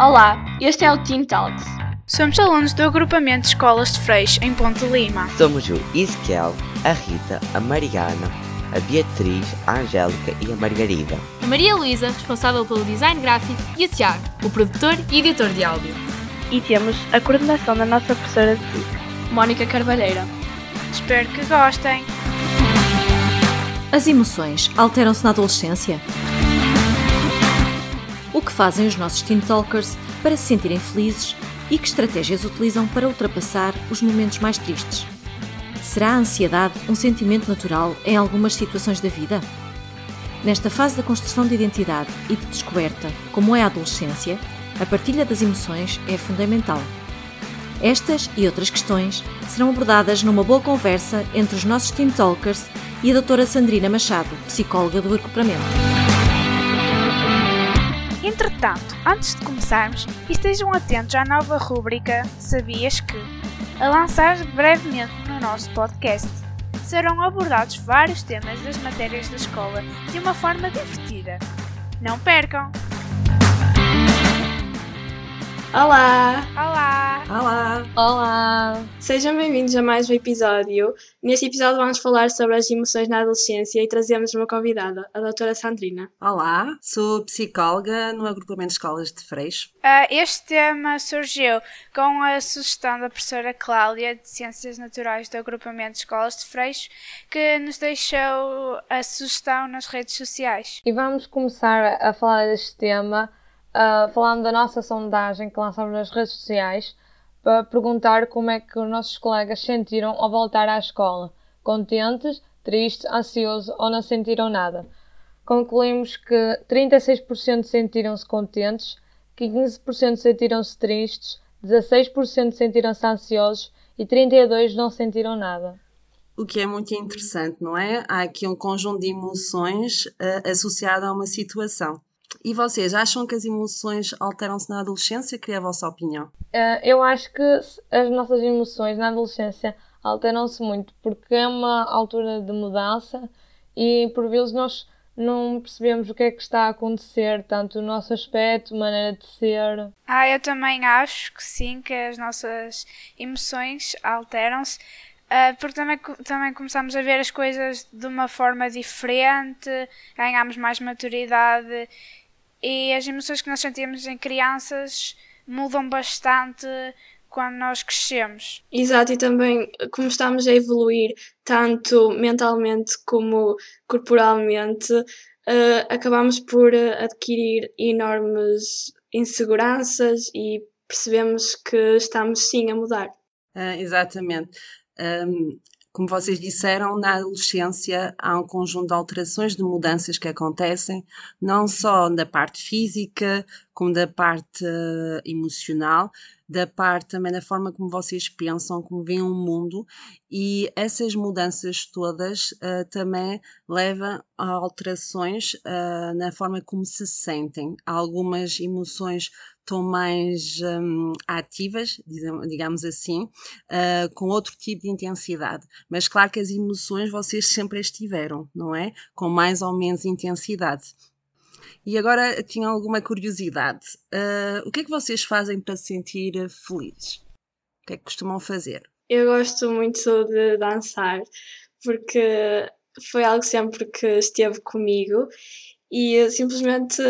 Olá, este é o Teen Talks. Somos alunos do agrupamento de escolas de Freixo em Ponte Lima. Somos o Ezequiel, a Rita, a Mariana, a Beatriz, a Angélica e a Margarida. A Maria Luísa, responsável pelo design gráfico, e o Tiago, o produtor e editor de áudio. E temos a coordenação da nossa professora de física, Mónica Carvalheira. Espero que gostem. As emoções alteram-se na adolescência? O que fazem os nossos Teen Talkers para se sentirem felizes e que estratégias utilizam para ultrapassar os momentos mais tristes? Será a ansiedade um sentimento natural em algumas situações da vida? Nesta fase da construção de identidade e de descoberta, como é a adolescência, a partilha das emoções é fundamental. Estas e outras questões serão abordadas numa boa conversa entre os nossos Teen Talkers e a doutora Sandrina Machado, psicóloga do agrupamento. Entretanto, antes de começarmos, estejam atentos à nova rúbrica Sabias que? A lançar brevemente no nosso podcast. Serão abordados vários temas das matérias da escola de uma forma divertida. Não percam! Olá! Olá! Olá! Olá! Sejam bem-vindos a mais um episódio. Neste episódio vamos falar sobre as emoções na adolescência e trazemos uma convidada, a doutora Sandrina. Olá, sou psicóloga no agrupamento de escolas de Freixo. Ah, este tema surgiu com a sugestão da professora Cláudia de Ciências Naturais do agrupamento de escolas de Freixo, que nos deixou a sugestão nas redes sociais. E vamos começar a falar deste tema uh, falando da nossa sondagem que lançamos nas redes sociais para perguntar como é que os nossos colegas sentiram ao voltar à escola. Contentes, tristes, ansiosos ou não sentiram nada. Concluímos que 36% sentiram-se contentes, 15% sentiram-se tristes, 16% sentiram-se ansiosos e 32% não sentiram nada. O que é muito interessante, não é? Há aqui um conjunto de emoções uh, associado a uma situação. E vocês acham que as emoções alteram-se na adolescência? Queria a vossa opinião. Uh, eu acho que as nossas emoções na adolescência alteram-se muito porque é uma altura de mudança e por vezes nós não percebemos o que é que está a acontecer, tanto o nosso aspecto, maneira de ser. Ah, eu também acho que sim, que as nossas emoções alteram-se. Uh, porque também, também começamos a ver as coisas de uma forma diferente, ganhamos mais maturidade e as emoções que nós sentimos em crianças mudam bastante quando nós crescemos. Exato, e também como estamos a evoluir tanto mentalmente como corporalmente, uh, acabamos por adquirir enormes inseguranças e percebemos que estamos sim a mudar. Uh, exatamente. Um, como vocês disseram, na adolescência há um conjunto de alterações, de mudanças que acontecem, não só da parte física, como da parte uh, emocional, da parte também da forma como vocês pensam, como veem o mundo, e essas mudanças todas uh, também levam a alterações uh, na forma como se sentem. Algumas emoções estão mais um, ativas, digamos assim, uh, com outro tipo de intensidade. Mas claro que as emoções vocês sempre as tiveram, não é? Com mais ou menos intensidade. E agora tinha alguma curiosidade. Uh, o que é que vocês fazem para se sentir felizes? O que é que costumam fazer? Eu gosto muito de dançar, porque foi algo sempre que esteve comigo e simplesmente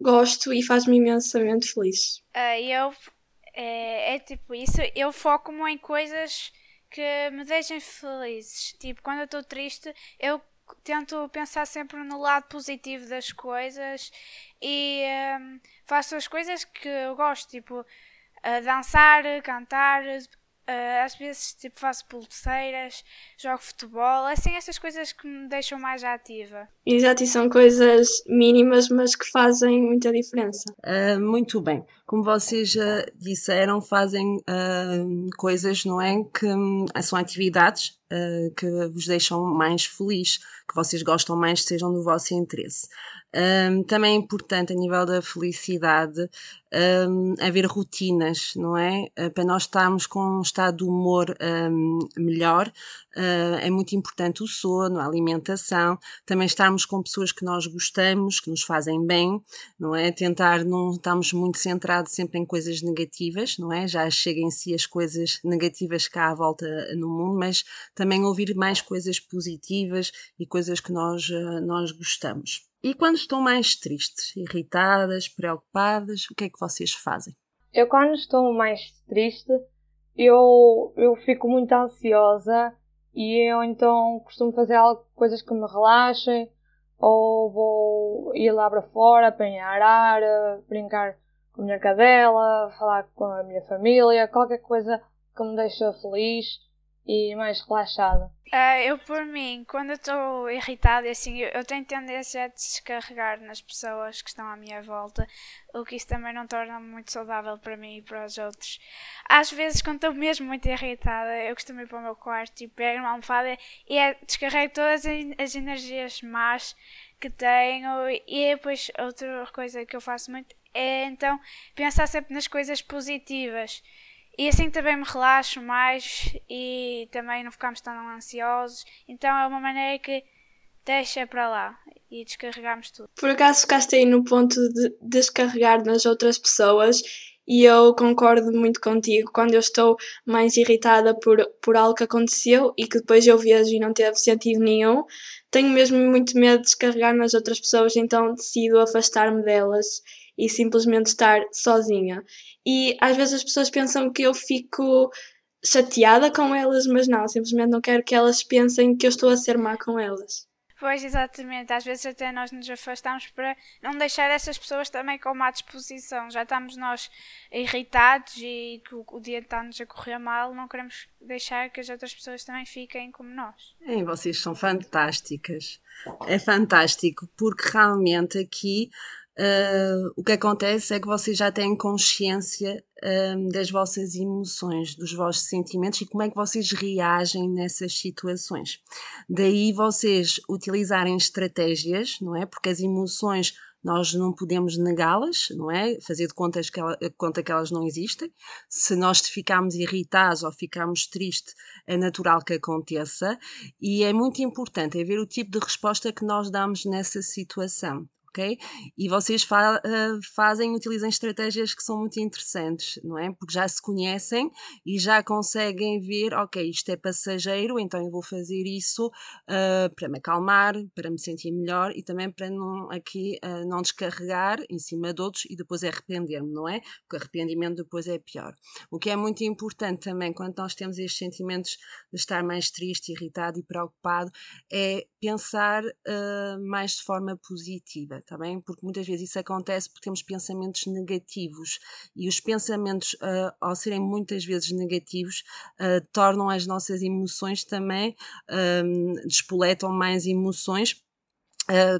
gosto e faz-me imensamente feliz. Uh, eu é, é, tipo isso, eu foco-me em coisas que me deixem felizes. Tipo, quando eu estou triste, eu tento pensar sempre no lado positivo das coisas e um, faço as coisas que eu gosto, tipo uh, dançar, cantar, Uh, às vezes tipo, faço pulseiras, jogo futebol, assim essas coisas que me deixam mais ativa. Exato, e são coisas mínimas, mas que fazem muita diferença. Uh, muito bem. Como vocês já disseram, fazem uh, coisas, não é? Que são atividades que vos deixam mais feliz, que vocês gostam mais, sejam do vosso interesse. Um, também é importante a nível da felicidade um, haver rotinas, não é? Uh, para nós estarmos com um estado de humor um, melhor, uh, é muito importante o sono, a alimentação, também estarmos estarmos com pessoas que nós gostamos, que nos fazem bem, não é? Tentar não estarmos muito centrados sempre em coisas negativas, não é? Já chega em si as coisas negativas cá à volta no mundo, mas também ouvir mais coisas positivas e coisas que nós, eh, nós gostamos. E quando estão mais tristes, irritadas, preocupadas, o que é que vocês fazem? Eu quando estou mais triste, eu, eu fico muito ansiosa e eu então costumo fazer algo, coisas que me relaxem, ou vou ir lá para fora, apanhar ar, brincar com a minha cadela, falar com a minha família, qualquer coisa que me deixe feliz e mais relaxada. Uh, eu, por mim, quando estou irritada, assim, eu, eu, tenho tendência a descarregar nas pessoas que estão à minha volta, o que isso também não torna muito saudável para mim e para os outros. Às vezes, quando estou mesmo muito irritada, eu costumo ir para o meu quarto e pego uma almofada e é, descarrego todas as energias más que tenho. E depois, outra coisa que eu faço muito é então pensar sempre nas coisas positivas. E assim também me relaxo mais e também não ficamos tão ansiosos. Então é uma maneira que deixa para lá e descarregamos tudo. Por acaso ficaste aí no ponto de descarregar nas outras pessoas e eu concordo muito contigo. Quando eu estou mais irritada por, por algo que aconteceu e que depois eu vejo e não teve sentido nenhum, tenho mesmo muito medo de descarregar nas outras pessoas, então decido afastar-me delas e simplesmente estar sozinha. E às vezes as pessoas pensam que eu fico chateada com elas, mas não, simplesmente não quero que elas pensem que eu estou a ser má com elas. Pois, exatamente. Às vezes até nós nos afastamos para não deixar essas pessoas também com má disposição. Já estamos nós irritados e que o, dia está-nos a correr mal, não queremos deixar que as outras pessoas também fiquem como nós. É, vocês são fantásticas. É fantástico, porque realmente aqui Uh, o que acontece é que vocês já têm consciência uh, das vossas emoções, dos vossos sentimentos e como é que vocês reagem nessas situações. Daí vocês utilizarem estratégias, não é? Porque as emoções nós não podemos negá-las, não é? Fazer de contas que ela, conta que elas não existem. Se nós ficarmos irritados ou ficarmos tristes, é natural que aconteça e é muito importante é ver o tipo de resposta que nós damos nessa situação ok? E vocês fa uh, fazem, utilizam estratégias que são muito interessantes, não é? Porque já se conhecem e já conseguem ver, ok, isto é passageiro, então eu vou fazer isso uh, para me acalmar, para me sentir melhor e também para não, aqui uh, não descarregar em cima de outros e depois arrepender-me, não é? Porque arrependimento depois é pior. O que é muito importante também quando nós temos estes sentimentos de estar mais triste, irritado e preocupado é pensar mais de forma positiva tá bem? Porque muitas vezes isso acontece porque temos pensamentos negativos e os pensamentos, uh, ao serem muitas vezes negativos, uh, tornam as nossas emoções também, um, despoletam mais emoções Uh,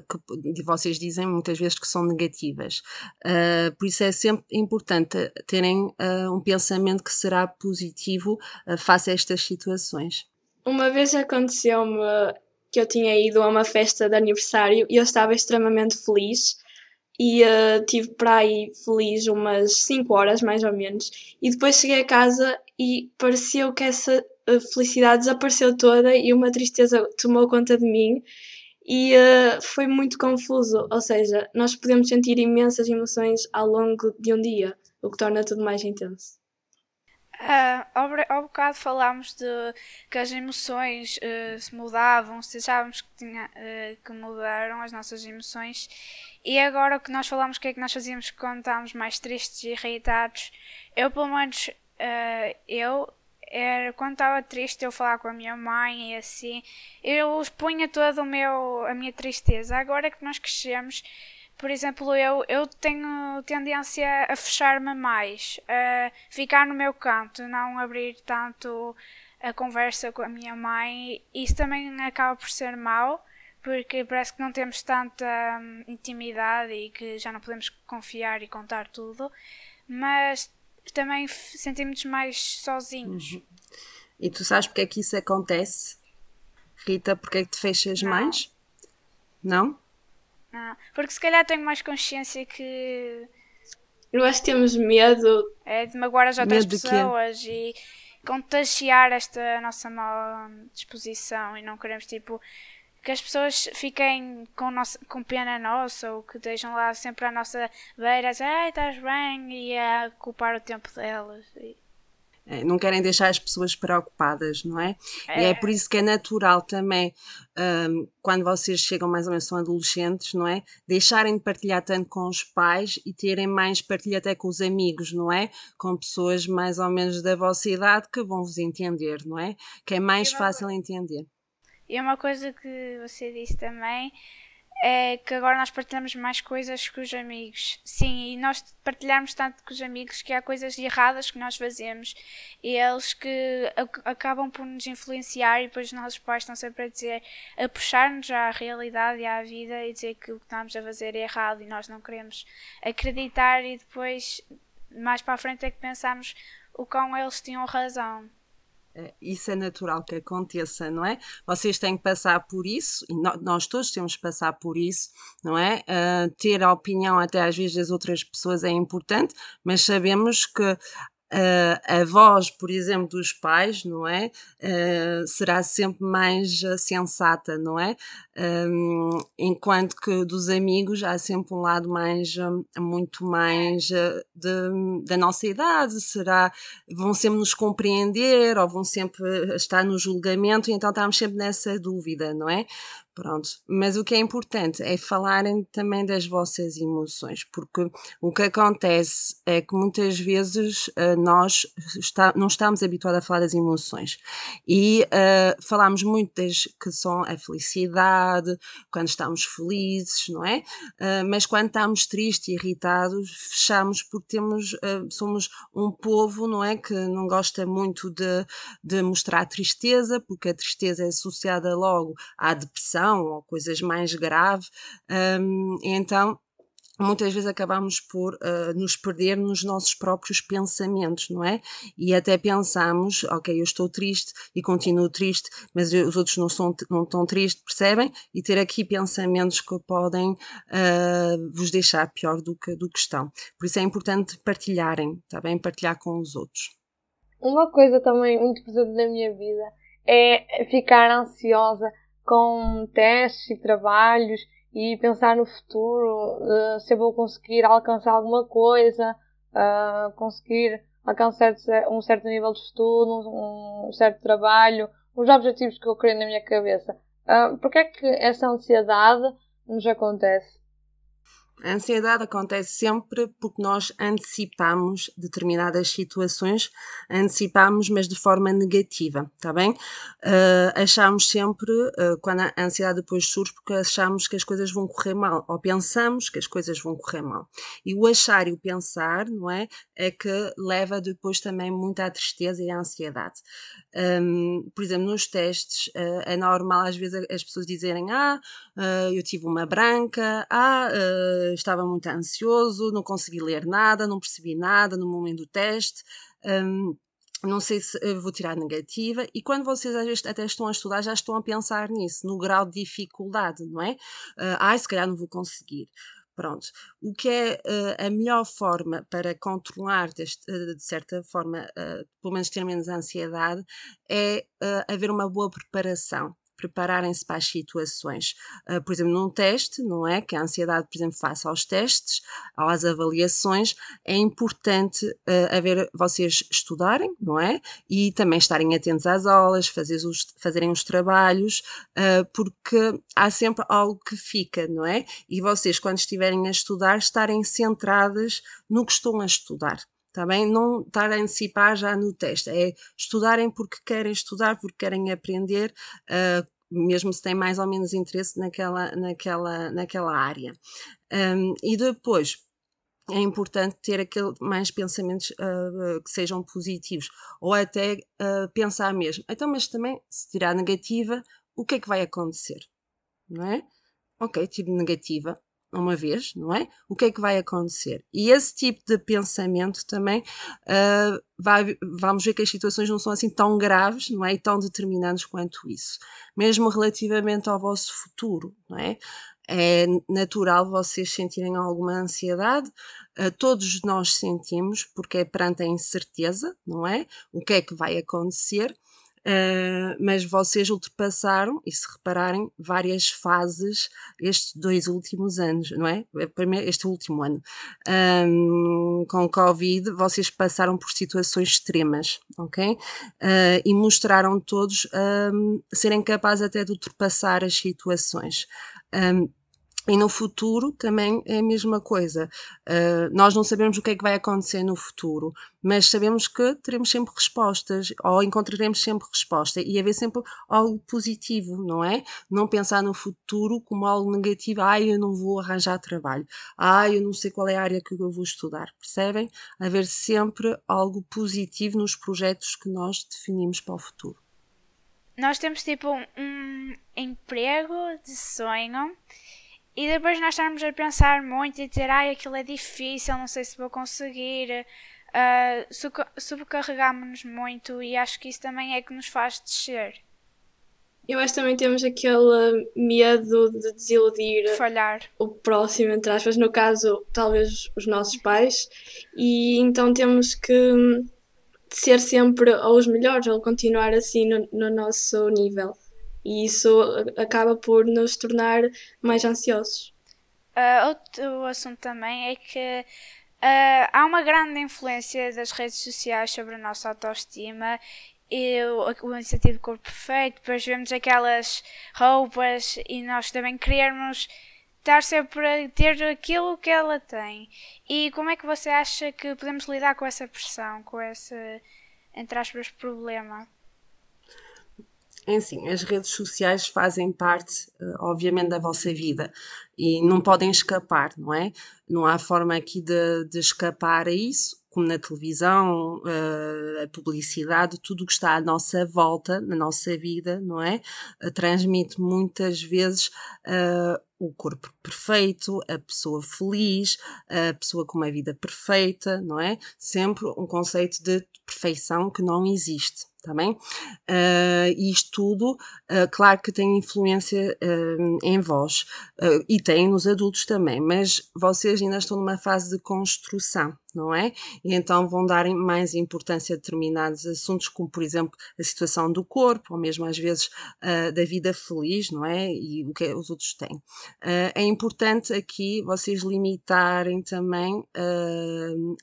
que vocês dizem muitas vezes que são negativas. Uh, por isso é sempre importante terem uh, um pensamento que será positivo face a estas situações. Uma vez aconteceu-me que eu tinha ido a uma festa de aniversário e eu estava extremamente feliz. E uh, tive para aí feliz umas 5 horas mais ou menos. E depois cheguei a casa e pareceu que essa uh, felicidade desapareceu toda e uma tristeza tomou conta de mim. E uh, foi muito confuso, ou seja, nós podemos sentir imensas emoções ao longo de um dia, o que torna tudo mais intenso. Uh, ao, ao bocado falámos de que as emoções uh, se mudavam, se achávamos que, tinha, uh, que mudaram as nossas emoções, e agora o que nós falamos, o que é que nós fazíamos quando estávamos mais tristes e irritados? Eu, pelo menos, eu, era, quando estava triste, eu falava com a minha mãe e assim, eu expunha toda a minha tristeza. Agora que nós crescemos, por exemplo, eu, eu tenho tendência a fechar-me mais, a ficar no meu canto, não abrir tanto a conversa com a minha mãe. Isso também acaba por ser mau, porque parece que não temos tanta hum, intimidade e que já não podemos confiar e contar tudo, mas também sentimos mais sozinhos. Uhum. E tu sabes porque é que isso acontece? Rita, porque é que te fechas não. mais? Não? Não, porque se calhar tenho mais consciência que. Eu acho que temos medo. É de magoar as outras pessoas e contagiar esta nossa má disposição e não queremos tipo que as pessoas fiquem com, nossa, com pena nossa ou que estejam lá sempre à nossa beira a dizer, ai, estás bem, e a ocupar o tempo delas. E... É, não querem deixar as pessoas preocupadas, não é? é? E é por isso que é natural também, um, quando vocês chegam mais ou menos são adolescentes, não é? Deixarem de partilhar tanto com os pais e terem mais partilha até com os amigos, não é? Com pessoas mais ou menos da vossa idade que vão vos entender, não é? Que é mais fácil entender. E uma coisa que você disse também é que agora nós partilhamos mais coisas com os amigos. Sim, e nós partilhamos tanto com os amigos que há coisas erradas que nós fazemos e eles que acabam por nos influenciar e depois os nossos pais estão sempre a dizer, a puxar-nos à realidade e à vida e dizer que o que estamos a fazer é errado e nós não queremos acreditar e depois mais para a frente é que pensamos o quão eles tinham razão. Eh, isso é natural que aconteça, não é? Vocês têm que passar por isso, e nós todos temos que passar por isso, não é? Uh, ter a opinião até às vezes das outras pessoas é importante, mas sabemos que Uh, a voz, por exemplo, dos pais, não é? Uh, será sempre mais uh, sensata, não é? Um, enquanto que dos amigos há sempre um lado mais, muito mais de, da nossa idade, será, vão sempre nos compreender ou vão sempre estar no julgamento, e então estamos sempre nessa dúvida, não é? Pronto, mas o que é importante é falarem também das vossas emoções, porque o que acontece é que muitas vezes uh, nós está, não estamos habituados a falar das emoções e uh, falamos muito das que são a felicidade, quando estamos felizes, não é? Uh, mas quando estamos tristes e irritados, fechamos porque temos, somos um povo, não é? Que não gosta muito de, de mostrar tristeza, porque a tristeza é associada logo à depressão depressão ou coisas mais graves, um, então muitas vezes acabamos por uh, nos perder nos nossos próprios pensamentos, não é? E até pensamos, ok, eu estou triste e continuo triste, mas os outros não, são, não estão tristes, percebem? E ter aqui pensamentos que podem uh, vos deixar pior do que, do que estão. Por isso é importante partilharem, está bem? Partilhar com os outros. Uma coisa também muito presente na minha vida é ficar ansiosa com testes e trabalhos e pensar no futuro, uh, se eu vou conseguir alcançar alguma coisa, uh, conseguir alcançar um certo nível de estudo, um, certo trabalho, os objetivos que eu queria na minha cabeça. Uh, Porquê é que essa ansiedade nos acontece? A ansiedade acontece sempre porque nós antecipamos determinadas situações, antecipamos, mas de forma negativa, tá bem? Uh, achamos sempre, uh, quando a ansiedade depois surge, porque achamos que as coisas vão correr mal, ou pensamos que as coisas vão correr mal. E o achar e o pensar, não é? É que leva depois também muito à tristeza e à ansiedade. Um, por exemplo, nos testes, uh, é normal às vezes as pessoas dizerem: Ah, eu tive uma branca, ah estava muito ansioso, não consegui ler nada, não percebi nada no momento do teste. Um, não sei se vou tirar negativa, e quando vocês às vezes até estão a estudar, já estão a pensar nisso, no grau de dificuldade, não é? Uh, ai, se calhar não vou conseguir. Pronto. O que é uh, a melhor forma para controlar, deste, uh, de certa forma, uh, pelo menos ter menos ansiedade, é haver uma boa preparação prepararem-se para as situações. Uh, por exemplo, num teste, não é? Que a ansiedade, por exemplo, face aos testes, às avaliações, é importante uh, haver vocês estudarem, não é? E também estarem atentos às aulas, fazer os, fazerem os trabalhos, uh, porque há sempre algo que fica, não é? E vocês, quando estiverem a estudar, estarem centradas no que estão a estudar. Está bem? Não estar a antecipar já no teste, é estudarem porque querem estudar, porque querem aprender, uh, mesmo se têm mais ou menos interesse naquela, naquela, naquela área. Um, e depois, é importante ter aquele, mais pensamentos uh, que sejam positivos, ou até uh, pensar mesmo, então, mas também, se tirar negativa, o que é que vai acontecer? Não é? Ok, tive negativa, uma vez, não é? O que é que vai acontecer? E esse tipo de pensamento também uh, vai, vamos ver que as situações não são assim tão graves, não é? E tão determinantes quanto isso. Mesmo relativamente ao vosso futuro, não é? É natural vocês sentirem alguma ansiedade, uh, todos nós sentimos, porque é perante a incerteza, não é? O que é que vai acontecer? Uh, mas vocês ultrapassaram, e se repararem, várias fases estes dois últimos anos, não é? Este último ano. Um, com Covid, vocês passaram por situações extremas, ok? Uh, e mostraram todos um, serem capazes até de ultrapassar as situações. Um, e no futuro também é a mesma coisa. Uh, nós não sabemos o que é que vai acontecer no futuro, mas sabemos que teremos sempre respostas, ou encontraremos sempre resposta, e haver sempre algo positivo, não é? Não pensar no futuro como algo negativo, ai, eu não vou arranjar trabalho, ai, eu não sei qual é a área que eu vou estudar, percebem? Haver sempre algo positivo nos projetos que nós definimos para o futuro. Nós temos tipo um emprego de sonho e depois nós estarmos a pensar muito e dizer, ai, aquilo é difícil, não sei se vou conseguir. Uh, subcarregámos-nos muito e acho que isso também é que nos faz descer. Eu acho que também temos aquele medo de desiludir Falhar. o próximo, entre aspas, no caso, talvez os nossos pais, e então temos que ser sempre ou os melhores ou continuar assim no, no nosso nível e isso acaba por nos tornar mais ansiosos. Uh, outro assunto também é que uh, há uma grande influência das redes sociais sobre a nossa autoestima e o, o incentivo corpo perfeito, depois vemos aquelas roupas e nós também queremos estar sempre a ter aquilo que ela tem. E como é que você acha que podemos lidar com essa pressão, com esse, entre aspas, problema? É assim, as redes sociais fazem parte, eh, obviamente, da vossa vida e não podem escapar, não é? Não há forma aqui de, de escapar a isso, como na televisão, eh, a publicidade, tudo o que está à nossa volta, na nossa vida, não é? Eh, transmite muitas vezes uh, o corpo perfeito, a pessoa feliz, a pessoa com uma vida perfeita, não é? Sempre um conceito de perfeição que não existe também. Tá uh, isto tudo, uh, claro que tem influência uh, em vós e tem nos adultos também, mas vocês ainda estão numa fase de construção, não é? E então vão dar mais importância a determinados assuntos, como por exemplo a situação do corpo, ou mesmo às vezes da vida feliz, não é? E o que os outros têm. é importante aqui vocês limitarem também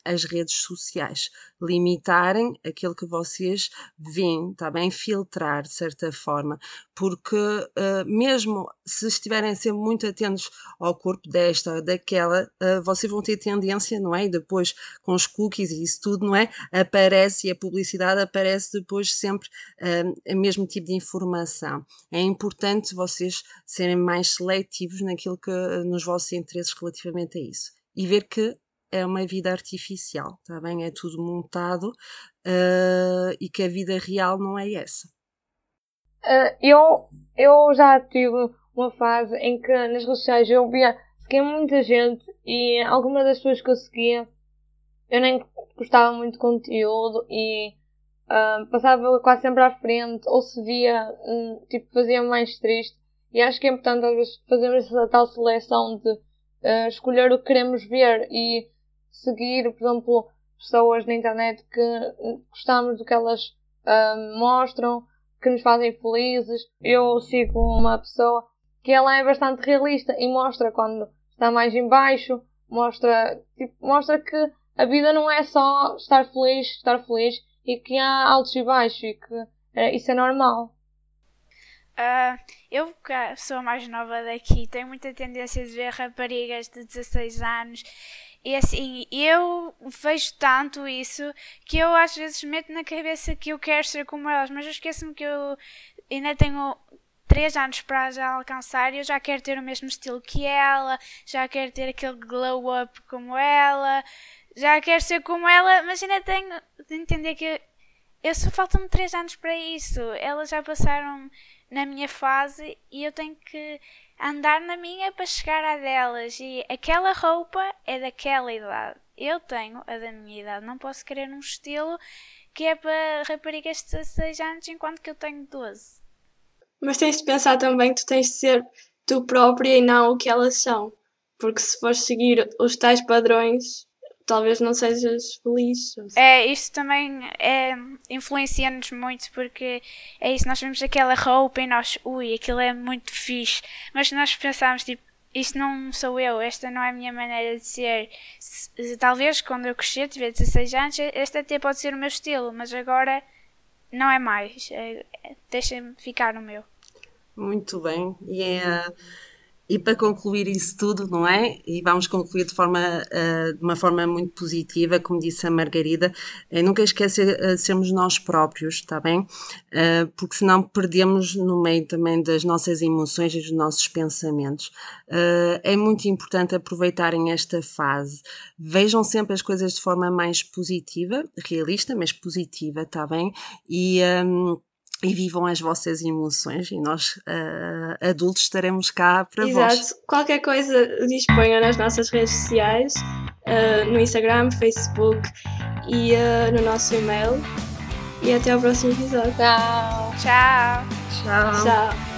as redes sociais, limitarem aquilo que vocês veem, está bem? Filtrar de certa forma, porque uh, mesmo se estiverem sempre muito atentos ao corpo desta ou daquela, uh, vocês vão ter tendência, não é? E depois com os cookies e isso tudo, não é? Aparece e a publicidade aparece depois sempre uh, o mesmo tipo de informação. É importante vocês serem mais seletivos naquilo que nos vossos interesses relativamente a isso e ver que é uma vida artificial, tá bem? É tudo montado uh, e que a vida real não é essa. Uh, eu, eu já tive uma fase em que nas redes sociais eu via, seguia muita gente e algumas das pessoas que eu seguia eu nem gostava muito de conteúdo e uh, passava quase sempre à frente ou se via, um, tipo, fazia mais triste. E acho que é importante às vezes fazermos essa tal seleção de uh, escolher o que queremos ver e seguir, por exemplo, pessoas na internet que gostamos do que elas uh, mostram, que nos fazem felizes. Eu sigo uma pessoa que ela é bastante realista e mostra quando está mais em baixo, mostra, tipo, mostra que a vida não é só estar feliz, estar feliz e que há altos e baixos e que uh, isso é normal. Uh, eu, sou a mais nova daqui, tenho muita tendência de ver raparigas de 16 anos e assim, eu vejo tanto isso que eu às vezes meto na cabeça que eu quero ser como elas, mas eu esqueço-me que eu ainda tenho 3 anos para já alcançar e eu já quero ter o mesmo estilo que ela, já quero ter aquele glow up como ela, já quero ser como ela, mas ainda tenho de entender que eu só faltam-me 3 anos para isso. Elas já passaram na minha fase e eu tenho que andar na minha para chegar à delas. E aquela roupa é daquela idade. Eu tenho a da minha idade. Não posso querer um estilo que é para raparigas de 16 anos enquanto que eu tenho 12. Mas tens de pensar também que tu tens de ser tu própria e não o que elas são. Porque se fores seguir os tais padrões, talvez não sejas feliz. É, isto também é, influencia-nos muito porque é isso, nós vemos aquela roupa e nós, ui, aquilo é muito fixe, mas nós pensamos tipo, isto não sou eu, esta não é a minha maneira de ser. Se, talvez quando eu crescer, tiver 16 anos, este até pode ser o meu estilo, mas agora não é mais. É, é, Deixa-me ficar no meu. Muito bem. E é e para concluir isso tudo, não é? E vamos concluir de, forma, uh, de uma forma muito positiva, como disse a Margarida, uh, nunca esquecer uh, sermos nós próprios, está bem? Uh, porque senão perdemos no meio também das nossas emoções e dos nossos pensamentos. é muito importante aproveitarem esta fase. Vejam sempre as coisas de forma mais positiva, realista, mas positiva, está bem? E. Um, e vivam as vossas emoções e nós uh, adultos estaremos cá para Exato. vós. Exato. Qualquer coisa disponha nas nossas redes sociais, uh, no Instagram, Facebook e uh, no nosso e-mail. E até ao próximo episódio. Tchau. Tchau. Tchau. Tchau.